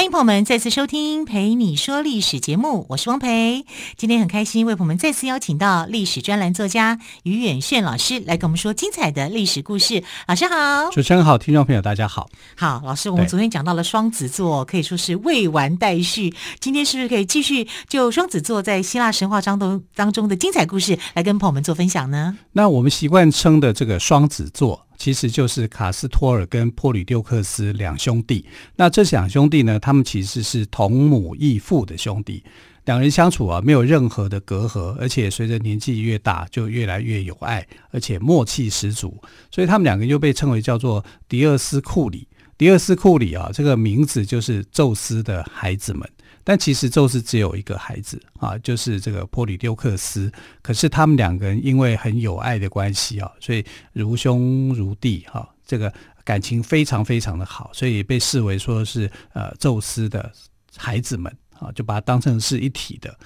欢迎朋友们再次收听《陪你说历史》节目，我是汪培。今天很开心为朋友们再次邀请到历史专栏作家于远炫老师来跟我们说精彩的历史故事。老师好，主持人好，听众朋友大家好。好，老师，我们昨天讲到了双子座，可以说是未完待续。今天是不是可以继续就双子座在希腊神话当中当中的精彩故事来跟朋友们做分享呢？那我们习惯称的这个双子座。其实就是卡斯托尔跟波吕丢克斯两兄弟。那这两兄弟呢，他们其实是同母异父的兄弟。两人相处啊，没有任何的隔阂，而且随着年纪越大，就越来越有爱，而且默契十足。所以他们两个又被称为叫做迪厄斯库里。迪尔斯库里啊，这个名字就是宙斯的孩子们。但其实宙斯只有一个孩子啊，就是这个波吕丢克斯。可是他们两个人因为很有爱的关系啊，所以如兄如弟哈，这个感情非常非常的好，所以被视为说是呃宙斯的孩子们啊，就把它当成是一体的。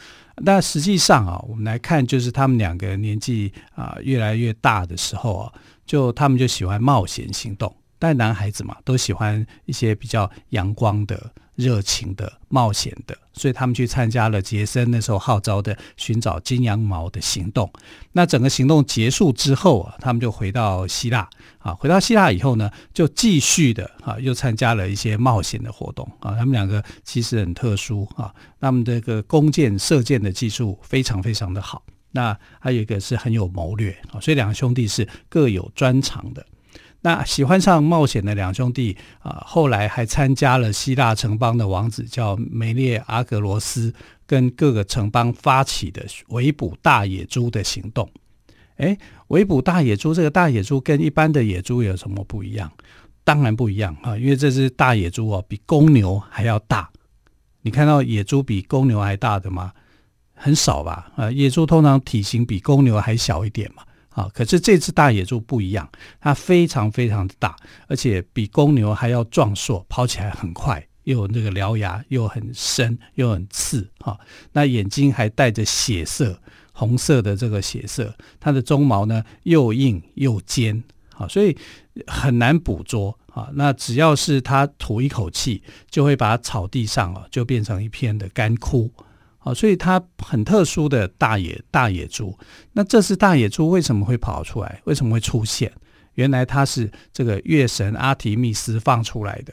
但实际上啊，我们来看，就是他们两个年纪啊越来越大的时候啊，就他们就喜欢冒险行动。但男孩子嘛，都喜欢一些比较阳光的。热情的、冒险的，所以他们去参加了杰森那时候号召的寻找金羊毛的行动。那整个行动结束之后啊，他们就回到希腊啊，回到希腊以后呢，就继续的啊，又参加了一些冒险的活动啊。他们两个其实很特殊啊，他们这个弓箭射箭的技术非常非常的好。那还有一个是很有谋略啊，所以两个兄弟是各有专长的。那喜欢上冒险的两兄弟啊，后来还参加了希腊城邦的王子叫梅列阿格罗斯，跟各个城邦发起的围捕大野猪的行动。诶，围捕大野猪，这个大野猪跟一般的野猪有什么不一样？当然不一样啊，因为这只大野猪哦，比公牛还要大。你看到野猪比公牛还大的吗？很少吧？啊，野猪通常体型比公牛还小一点嘛。啊，可是这只大野猪不一样，它非常非常的大，而且比公牛还要壮硕，跑起来很快，又有那个獠牙，又很深，又很刺，哈，那眼睛还带着血色，红色的这个血色，它的鬃毛呢又硬又尖，啊，所以很难捕捉，啊，那只要是它吐一口气，就会把草地上啊就变成一片的干枯。哦，所以它很特殊的大野大野猪，那这是大野猪为什么会跑出来？为什么会出现？原来它是这个月神阿提密斯放出来的。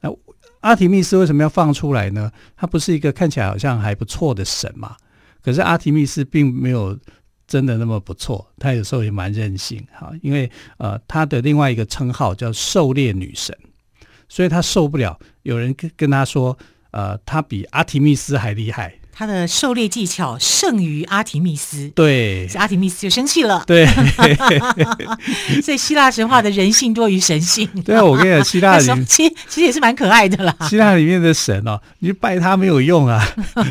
那阿提密斯为什么要放出来呢？他不是一个看起来好像还不错的神嘛？可是阿提密斯并没有真的那么不错，他有时候也蛮任性哈。因为呃，他的另外一个称号叫狩猎女神，所以他受不了有人跟跟他说，呃，他比阿提密斯还厉害。他的狩猎技巧胜于阿提密斯，对，阿提密斯就生气了。对，所以希腊神话的人性多于神性。对啊，我跟你讲，希腊里其实其实也是蛮可爱的啦。希腊里面的神哦，你去拜他没有用啊，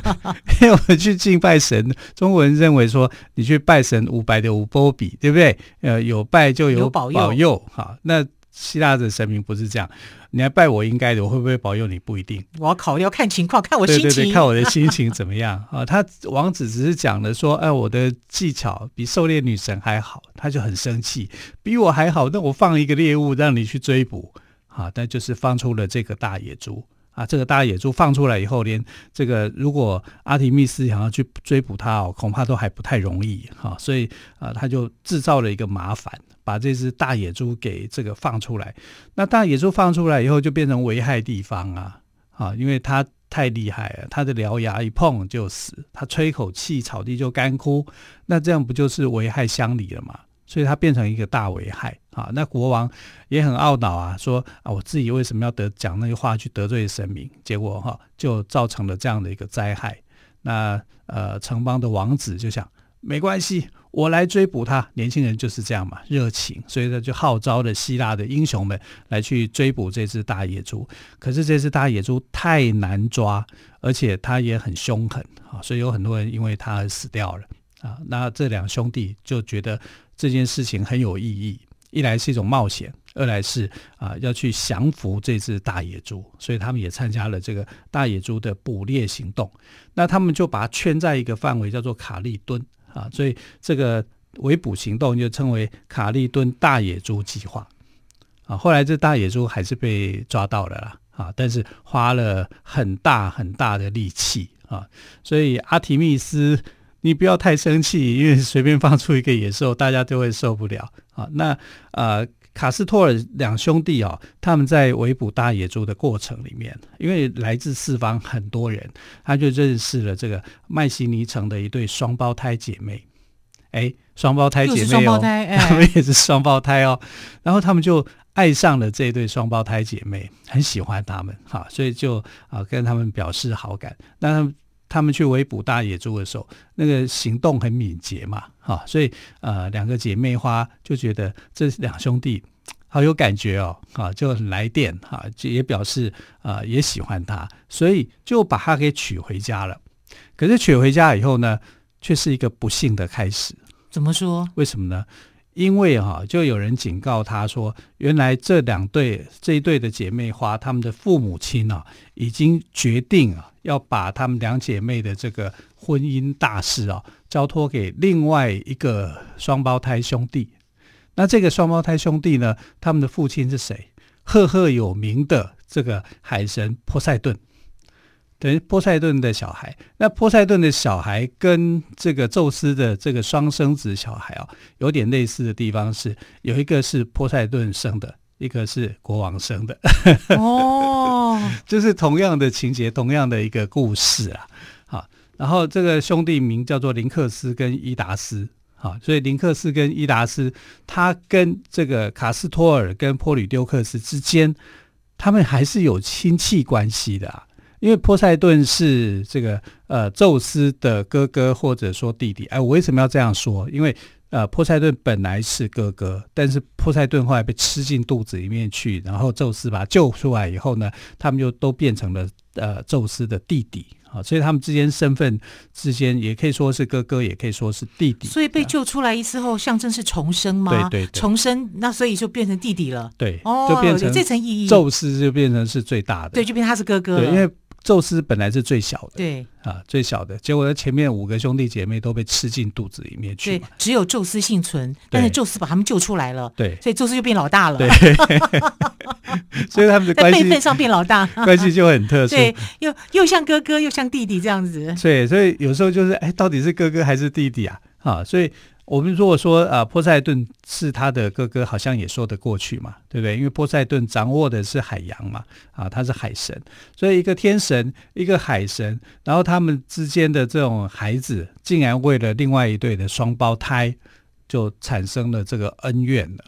因为我们去敬拜神，中国人认为说你去拜神五百的五波比，对不对？呃，有拜就有保佑，保佑好，那希腊的神明不是这样。你还拜我应该的，我会不会保佑你不一定。我要考虑要看情况，看我心情。对对对，看我的心情怎么样 啊？他王子只是讲了说，哎，我的技巧比狩猎女神还好，他就很生气，比我还好，那我放一个猎物让你去追捕，啊，但就是放出了这个大野猪啊。这个大野猪放出来以后，连这个如果阿提密斯想要去追捕他哦，恐怕都还不太容易哈，啊。所以啊，他就制造了一个麻烦。把这只大野猪给这个放出来，那大野猪放出来以后就变成危害地方啊啊！因为它太厉害了，它的獠牙一碰就死，它吹口气草地就干枯，那这样不就是危害乡里了吗？所以它变成一个大危害啊！那国王也很懊恼啊，说啊，我自己为什么要得讲那个话去得罪神明？结果哈、就造成了这样的一个灾害。那呃，城邦的王子就想，没关系。我来追捕他，年轻人就是这样嘛，热情，所以他就号召了希腊的英雄们来去追捕这只大野猪。可是这只大野猪太难抓，而且它也很凶狠啊，所以有很多人因为它而死掉了啊。那这两兄弟就觉得这件事情很有意义，一来是一种冒险，二来是啊要去降服这只大野猪，所以他们也参加了这个大野猪的捕猎行动。那他们就把它圈在一个范围，叫做卡利敦啊，所以这个围捕行动就称为卡利敦大野猪计划。啊，后来这大野猪还是被抓到了啦，啊，但是花了很大很大的力气啊，所以阿提密斯，你不要太生气，因为随便放出一个野兽，大家都会受不了啊。那啊，卡斯托尔两兄弟啊，他们在围捕大野猪的过程里面，因为来自四方很多人，他就认识了这个麦西尼城的一对双胞胎姐妹，哎，双胞胎姐妹哦，他们也是双胞胎哦，然后他们就。爱上了这对双胞胎姐妹，很喜欢他们哈，所以就啊跟他们表示好感。那他们他们去围捕大野猪的时候，那个行动很敏捷嘛，哈，所以呃两个姐妹花就觉得这两兄弟好有感觉哦，啊就来电哈，也表示啊也喜欢他，所以就把他给娶回家了。可是娶回家以后呢，却是一个不幸的开始。怎么说？为什么呢？因为哈，就有人警告他说，原来这两对这一对的姐妹花，他们的父母亲啊，已经决定啊，要把他们两姐妹的这个婚姻大事啊，交托给另外一个双胞胎兄弟。那这个双胞胎兄弟呢，他们的父亲是谁？赫赫有名的这个海神波塞顿。等于波塞顿的小孩，那波塞顿的小孩跟这个宙斯的这个双生子小孩啊，有点类似的地方是，有一个是波塞顿生的，一个是国王生的。哦，就是同样的情节，同样的一个故事啊。好，然后这个兄弟名叫做林克斯跟伊达斯。好，所以林克斯跟伊达斯，他跟这个卡斯托尔跟波吕丢克斯之间，他们还是有亲戚关系的啊。因为波塞顿是这个呃宙斯的哥哥或者说弟弟，哎，我为什么要这样说？因为呃波塞顿本来是哥哥，但是波塞顿后来被吃进肚子里面去，然后宙斯把他救出来以后呢，他们就都变成了呃宙斯的弟弟啊，所以他们之间身份之间也可以说是哥哥，也可以说是弟弟。所以被救出来一次后，象征是重生吗？对对，对，重生，那所以就变成弟弟了。对，哦，就变成这层意义。宙斯就变成是最大的，对，就变成他是哥哥了。对，因为。宙斯本来是最小的，对。啊，最小的，结果他前面五个兄弟姐妹都被吃进肚子里面去，对，只有宙斯幸存，但是宙斯把他们救出来了，对，所以宙斯就变老大了，对，所以他们的关系，在辈分上变老大，关系就很特殊，对，又又像哥哥又像弟弟这样子，对，所以有时候就是，哎，到底是哥哥还是弟弟啊？啊，所以。我们如果说啊，波塞顿是他的哥哥，好像也说得过去嘛，对不对？因为波塞顿掌握的是海洋嘛，啊，他是海神，所以一个天神，一个海神，然后他们之间的这种孩子，竟然为了另外一对的双胞胎，就产生了这个恩怨了。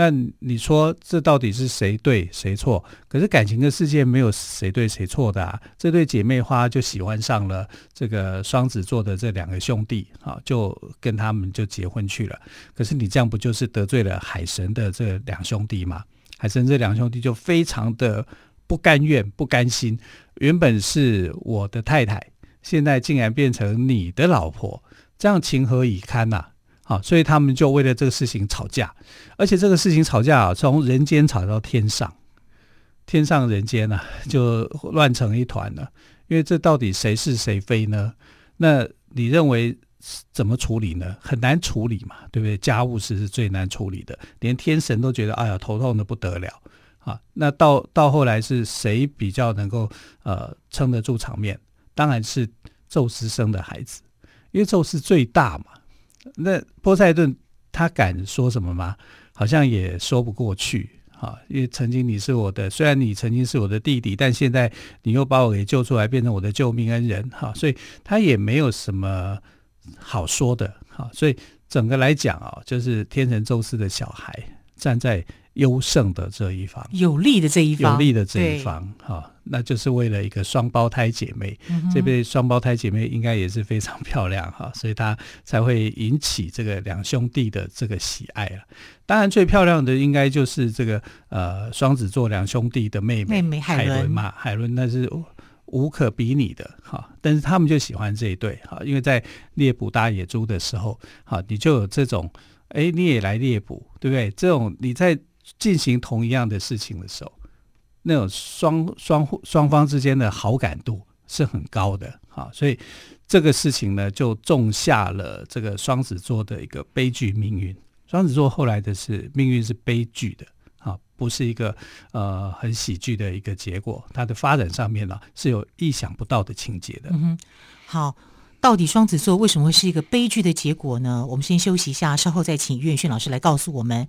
那你说这到底是谁对谁错？可是感情的世界没有谁对谁错的啊！这对姐妹花就喜欢上了这个双子座的这两个兄弟啊，就跟他们就结婚去了。可是你这样不就是得罪了海神的这两兄弟吗？海神这两兄弟就非常的不甘愿、不甘心。原本是我的太太，现在竟然变成你的老婆，这样情何以堪呐？啊，啊所以他们就为了这个事情吵架，而且这个事情吵架啊，从人间吵到天上，天上人间呢、啊、就乱成一团了。因为这到底谁是谁非呢？那你认为怎么处理呢？很难处理嘛，对不对？家务事是最难处理的，连天神都觉得哎呀头痛的不得了啊。那到到后来是谁比较能够呃撑得住场面？当然是宙斯生的孩子，因为宙斯最大嘛。那波塞顿他敢说什么吗？好像也说不过去啊，因为曾经你是我的，虽然你曾经是我的弟弟，但现在你又把我给救出来，变成我的救命恩人哈，所以他也没有什么好说的哈，所以整个来讲啊，就是天神宙斯的小孩站在优胜的这一方，有利的这一方，有利的这一方哈。那就是为了一个双胞胎姐妹，嗯、这对双胞胎姐妹应该也是非常 漂亮哈，所以她才会引起这个两兄弟的这个喜爱啊。当然，最漂亮的应该就是这个呃双子座两兄弟的妹妹，妹妹海伦嘛，海伦那是无可比拟的哈，但是他们就喜欢这一对哈，因为在猎捕大野猪的时候，哈，你就有这种，哎，你也来猎捕，对不对？这种你在进行同一样的事情的时候，那种双双双方之间的好感度是很高的啊，所以这个事情呢，就种下了这个双子座的一个悲剧命运。双子座后来的是命运是悲剧的。啊不是一个呃很喜剧的一个结果，它的发展上面呢是有意想不到的情节的。嗯哼，好，到底双子座为什么会是一个悲剧的结果呢？我们先休息一下，稍后再请于远逊老师来告诉我们。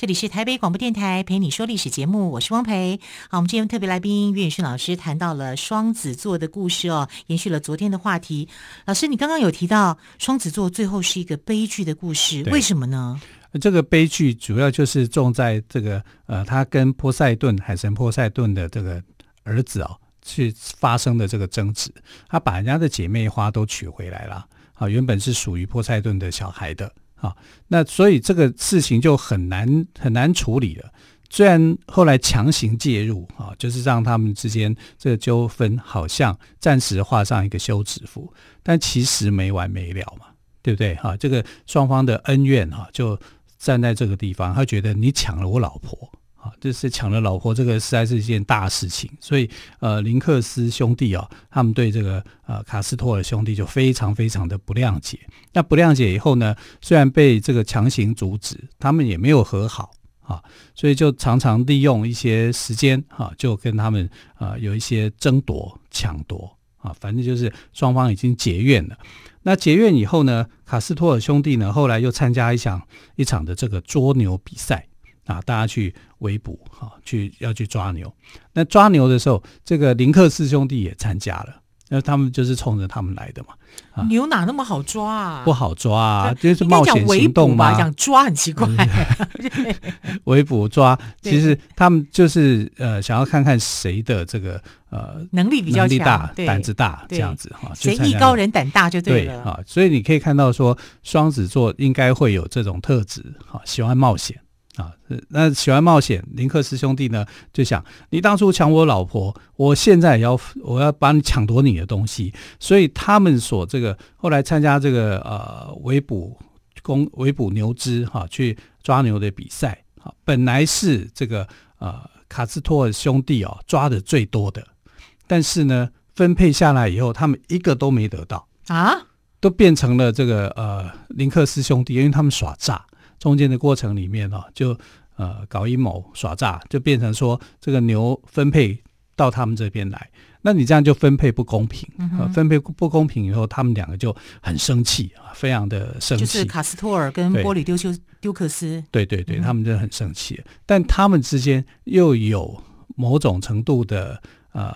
这里是台北广播电台陪你说历史节目，我是汪培。好，我们今天特别来宾于远逊老师谈到了双子座的故事哦，延续了昨天的话题。老师，你刚刚有提到双子座最后是一个悲剧的故事，为什么呢？这个悲剧主要就是重在这个呃，他跟波塞顿海神波塞顿的这个儿子哦，去发生的这个争执，他把人家的姐妹花都娶回来了，啊，原本是属于波塞顿的小孩的。啊，那所以这个事情就很难很难处理了。虽然后来强行介入，啊，就是让他们之间这个纠纷好像暂时画上一个休止符，但其实没完没了嘛，对不对？哈，这个双方的恩怨哈，就站在这个地方，他觉得你抢了我老婆。啊，这是抢了老婆，这个实在是一件大事情，所以呃，林克斯兄弟啊，他们对这个呃卡斯托尔兄弟就非常非常的不谅解。那不谅解以后呢，虽然被这个强行阻止，他们也没有和好啊，所以就常常利用一些时间哈，就跟他们啊有一些争夺、抢夺啊，反正就是双方已经结怨了。那结怨以后呢，卡斯托尔兄弟呢，后来又参加一场一场的这个捉牛比赛。啊，大家去围捕，哈，去要去抓牛。那抓牛的时候，这个林克四兄弟也参加了。那他们就是冲着他们来的嘛。啊，牛哪那么好抓啊？不好抓啊，就是冒险行动嘛。讲抓很奇怪。围捕抓，其实他们就是呃，想要看看谁的这个呃能力比较大，胆子大这样子哈。谁艺高人胆大就对了。啊，所以你可以看到说，双子座应该会有这种特质，哈，喜欢冒险。啊，那喜欢冒险，林克斯兄弟呢就想，你当初抢我老婆，我现在也要，我要把你抢夺你的东西，所以他们所这个后来参加这个呃围捕公围捕牛只哈、啊，去抓牛的比赛啊，本来是这个呃卡斯托尔兄弟哦抓的最多的，但是呢分配下来以后，他们一个都没得到啊，都变成了这个呃林克斯兄弟，因为他们耍诈。中间的过程里面哦，就呃搞阴谋耍诈，就变成说这个牛分配到他们这边来，那你这样就分配不公平，嗯呃、分配不公平以后，他们两个就很生气啊，非常的生气。就是卡斯托尔跟波里丢修丢克斯，对对对，他们就很生气，嗯，但他们之间又有某种程度的呃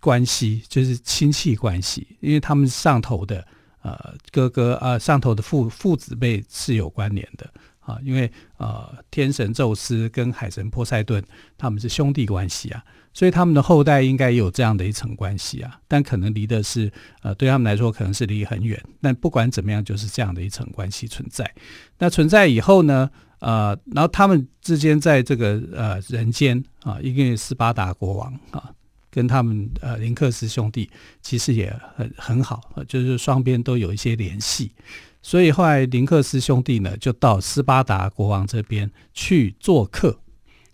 关系，就是亲戚关系，因为他们上头的呃哥哥啊，呃，上头的父父子辈是有关联的。啊，因为呃，天神宙斯跟海神波塞顿他们是兄弟关系啊，所以他们的后代应该也有这样的一层关系啊，但可能离的是呃，对他们来说可能是离很远。但不管怎么样，就是这样的一层关系存在。那存在以后呢，呃，然后他们之间在这个呃人间啊，因为斯巴达国王啊，跟他们呃林克斯兄弟其实也很很好，就是双边都有一些联系。所以后来林克斯兄弟呢，就到斯巴达国王这边去做客，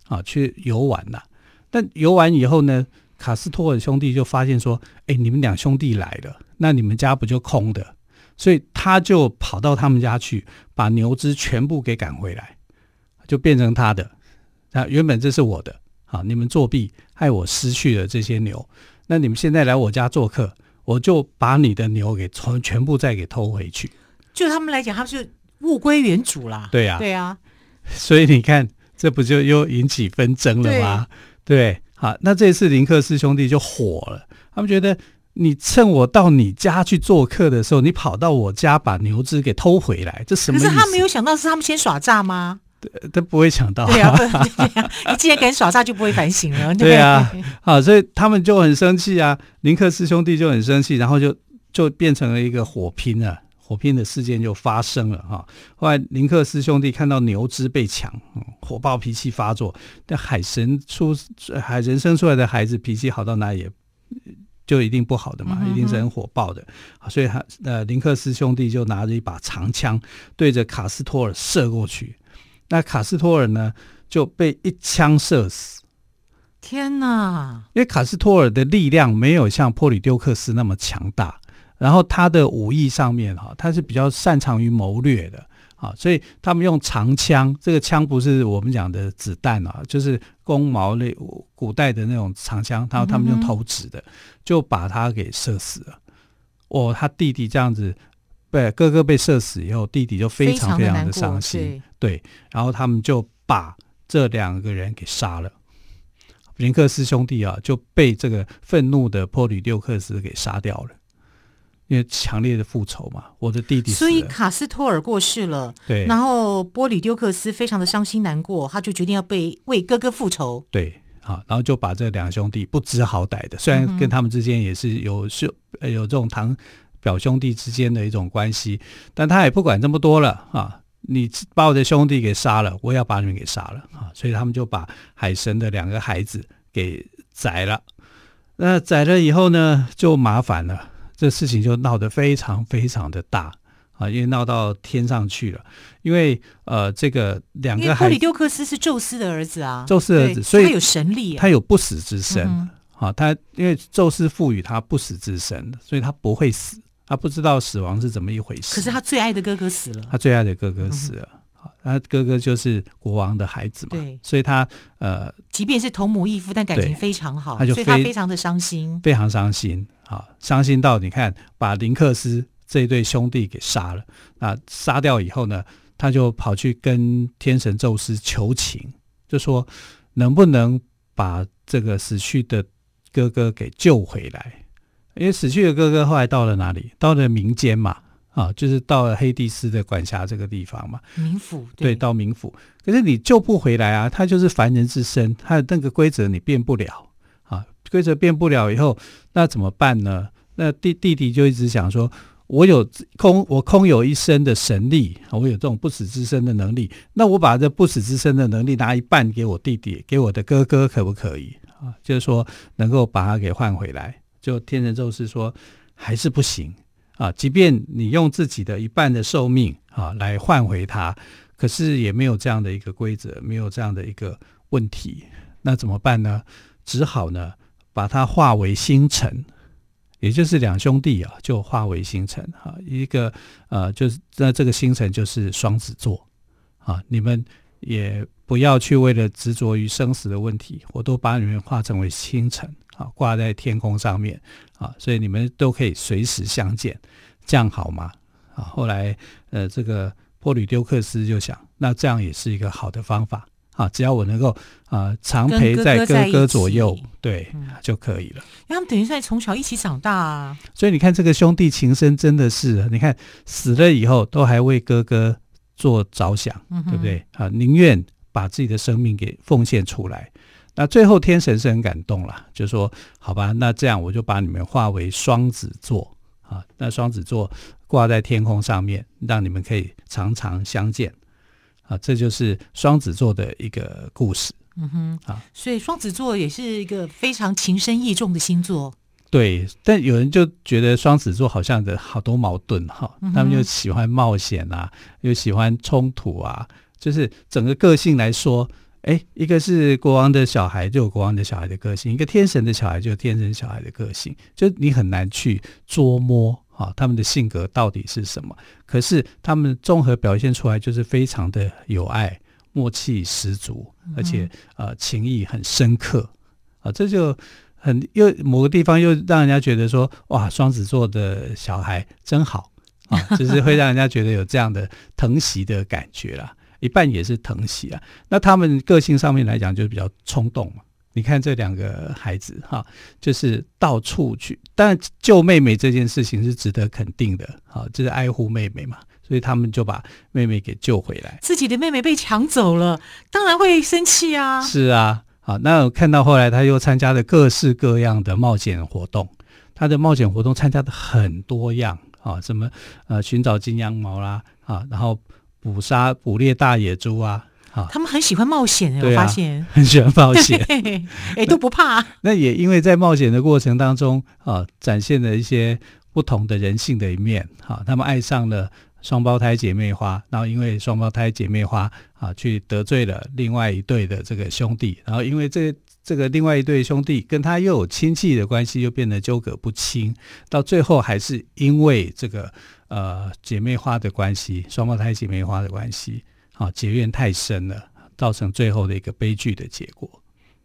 啊，去游玩了。但游玩以后呢，卡斯托尔兄弟就发现说：“哎，你们两兄弟来了，那你们家不就空的？”所以他就跑到他们家去，把牛只全部给赶回来。就变成他的。那原本这是我的，好，你们作弊，害我失去了这些牛。那你们现在来我家做客，我就把你的牛给从全部再给偷回去。就他们来讲，他们是物归原主啦。对呀、啊，对呀、啊。所以你看，这不就又引起纷争了吗？对，对，好，那这次林克斯兄弟就火了，他们觉得你趁我到你家去做客的时候，你跑到我家把牛只给偷回来，这什么？可是他没有想到是他们先耍诈吗？他不会想到，对呀、啊啊，你既然敢耍诈，就不会反省了。对呀，好，所以他们就很生气啊，林克斯兄弟就很生气，然后就就变成了一个火拼了，火拼的事件就发生了哈。后来林克斯兄弟看到牛只被抢，火爆脾气发作。但海神出海人生出来的孩子脾气好到哪也，就一定不好的嘛，一定是很火爆的。所以他呃林克斯兄弟就拿着一把长枪对着卡斯托尔射过去。那卡斯托尔呢就被一枪射死。天哪！因为卡斯托尔的力量没有像波吕丢克斯那么强大，然后他的武艺上面哈，他是比较擅长于谋略的啊，所以他们用长枪，这个枪不是我们讲的子弹啊，就是弓矛类古代的那种长枪，然后他们用投掷的，就把他给射死了。哦，他弟弟这样子。对，哥哥被射死以后，弟弟就非常非常的伤心。对，然后他们就把这两个人给杀了。林克斯兄弟啊，就被这个愤怒的波吕六克斯给杀掉了，因为强烈的复仇嘛。我的弟弟，所以卡斯托尔过世了，对，然后波里丢克斯非常的伤心难过，他就决定要被为哥哥复仇。对，好，然后就把这两兄弟不知好歹的，虽然跟他们之间也是有是有这种堂。表兄弟之间的一种关系，但他也不管这么多了啊！你把我的兄弟给杀了，我也要把你们给杀了啊！所以他们就把海神的两个孩子给宰了。那宰了以后呢，就麻烦了，这事情就闹得非常非常的大啊！因为闹到天上去了，因为呃，这个两个波吕丢克斯是宙斯的儿子啊，宙斯的儿子，所以他有神力，他有不死之身嗯啊！他因为宙斯赋予他不死之身，所以他不会死。他不知道死亡是怎么一回事。可是他最爱的哥哥死了。他最爱的哥哥死了，嗯、他哥哥就是国王的孩子嘛。对，所以他呃，即便是同母异父，但感情非常好，他就所以他非常的伤心，非常伤心啊，伤心到你看，把林克斯这一对兄弟给杀了。那杀掉以后呢，他就跑去跟天神宙斯求情，就说能不能把这个死去的哥哥给救回来。因为死去的哥哥后来到了哪里？到了民间嘛，啊，就是到了黑帝斯的管辖这个地方嘛。冥府对，对，到冥府。可是你救不回来啊，他就是凡人之身，他的那个规则你变不了啊，规则变不了以后，那怎么办呢？那弟弟弟就一直想说，我有空，我空有一身的神力，我有这种不死之身的能力，那我把这不死之身的能力拿一半给我弟弟，给我的哥哥，可不可以啊？就是说能够把他给换回来。就天神宙斯说，还是不行啊！即便你用自己的一半的寿命啊来换回他，可是也没有这样的一个规则，没有这样的一个问题，那怎么办呢？只好呢把它化为星辰，也就是两兄弟啊，就化为星辰啊。一个呃，就是那这个星辰就是双子座啊。你们也不要去为了执着于生死的问题，我都把你们化成为星辰。啊，挂在天空上面啊，所以你们都可以随时相见，这样好吗？啊，后来呃，这个波吕丢克斯就想，那这样也是一个好的方法啊，只要我能够啊常陪在哥哥左右，对，嗯、就可以了。因为他们等于在从小一起长大啊，所以你看这个兄弟情深真的是，你看死了以后都还为哥哥做着想，嗯、对不对？啊，宁愿把自己的生命给奉献出来。那最后天神是很感动了，就说：“好吧，那这样我就把你们化为双子座啊，那双子座挂在天空上面，让你们可以常常相见啊。”这就是双子座的一个故事。嗯哼，啊，所以双子座也是一个非常情深意重的星座。对，但有人就觉得双子座好像的好多矛盾哈，他们又喜欢冒险啊，又喜欢冲突啊，就是整个个性来说。哎，一个是国王的小孩，就有国王的小孩的个性；一个天神的小孩，就有天神小孩的个性。就你很难去捉摸啊，他们的性格到底是什么？可是他们综合表现出来，就是非常的有爱、默契十足，而且呃情谊很深刻啊，这就很又某个地方又让人家觉得说哇，双子座的小孩真好啊，就是会让人家觉得有这样的疼惜的感觉啦，一半也是疼惜啊。那他们个性上面来讲就比较冲动嘛。你看这两个孩子哈，就是到处去，但救妹妹这件事情是值得肯定的，好，这是爱护妹妹嘛，所以他们就把妹妹给救回来。自己的妹妹被抢走了，当然会生气啊。是啊，好，那我看到后来他又参加了各式各样的冒险活动，他的冒险活动参加的很多样啊，什么呃寻找金羊毛啦，啊，然后捕杀捕猎大野猪啊。他们很喜欢冒险，我发现、啊、很喜欢冒险，哎、欸，都不怕、啊。那也因为在冒险的过程当中啊，展现了一些不同的人性的一面。哈、啊，他们爱上了双胞胎姐妹花，然后因为双胞胎姐妹花啊，去得罪了另外一对的这个兄弟，然后因为这这个另外一对兄弟跟他又有亲戚的关系，又变得纠葛不清，到最后还是因为这个呃姐妹花的关系，双胞胎姐妹花的关系。啊，结怨太深了，造成最后的一个悲剧的结果。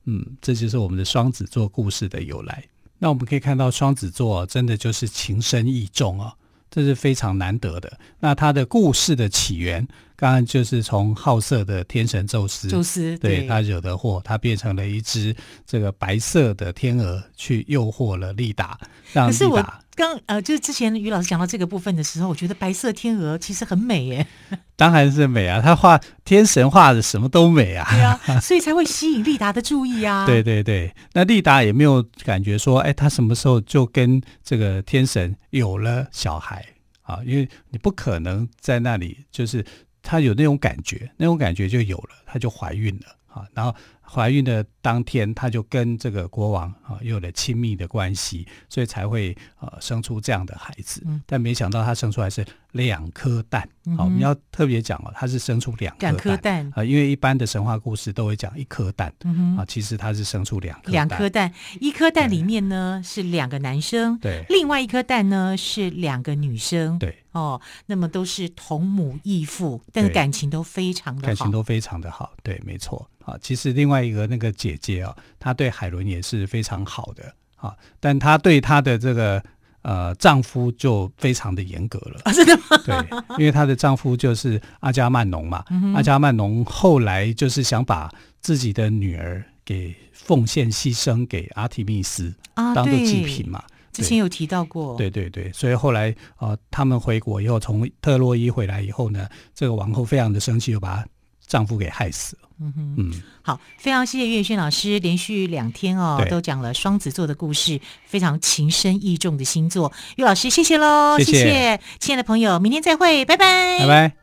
嗯，这就是我们的双子座故事的由来。那我们可以看到，双子座真的就是情深意重啊，这是非常难得的。那他的故事的起源，刚刚就是从好色的天神宙斯，宙斯对，对他惹的祸，他变成了一只这个白色的天鹅，去诱惑了丽达，让丽达。刚呃，就是之前于老师讲到这个部分的时候，我觉得白色天鹅其实很美耶。当然是美啊，他画天神画的什么都美啊。对啊，所以才会吸引丽达的注意啊。对对对，那丽达也没有感觉说，哎，他什么时候就跟这个天神有了小孩啊？因为你不可能在那里，就是她有那种感觉，那种感觉就有了，她就怀孕了啊，然后。怀孕的当天，他就跟这个国王啊有了亲密的关系，所以才会呃生出这样的孩子。嗯、但没想到他生出来是两颗蛋。好、嗯，我们要特别讲哦，他是生出两颗蛋，啊、呃，因为一般的神话故事都会讲一颗蛋、嗯、啊，其实他是生出两颗两颗蛋，一颗蛋里面呢是两个男生，对，另外一颗蛋呢是两个女生，对，哦，那么都是同母异父，但是感情都非常的好，感情都非常的好，对，没错。啊，其实另外一个那个姐姐啊，她对海伦也是非常好的啊，但她对她的这个呃丈夫就非常的严格了。啊，真的吗？对，因为她的丈夫就是阿加曼农嘛，嗯、阿加曼农后来就是想把自己的女儿给奉献牺牲给阿提密斯，啊，当做祭品嘛。之前有提到过。对对对，所以后来他们回国以后，从特洛伊回来以后呢，这个王后非常的生气，又把她丈夫给害死了。嗯哼，嗯，好，非常谢谢于远炫老师连续两天哦，都讲了双子座的故事，非常情深意重的星座。岳老师，谢谢喽，谢谢，亲爱的朋友，明天再会，拜拜，拜拜。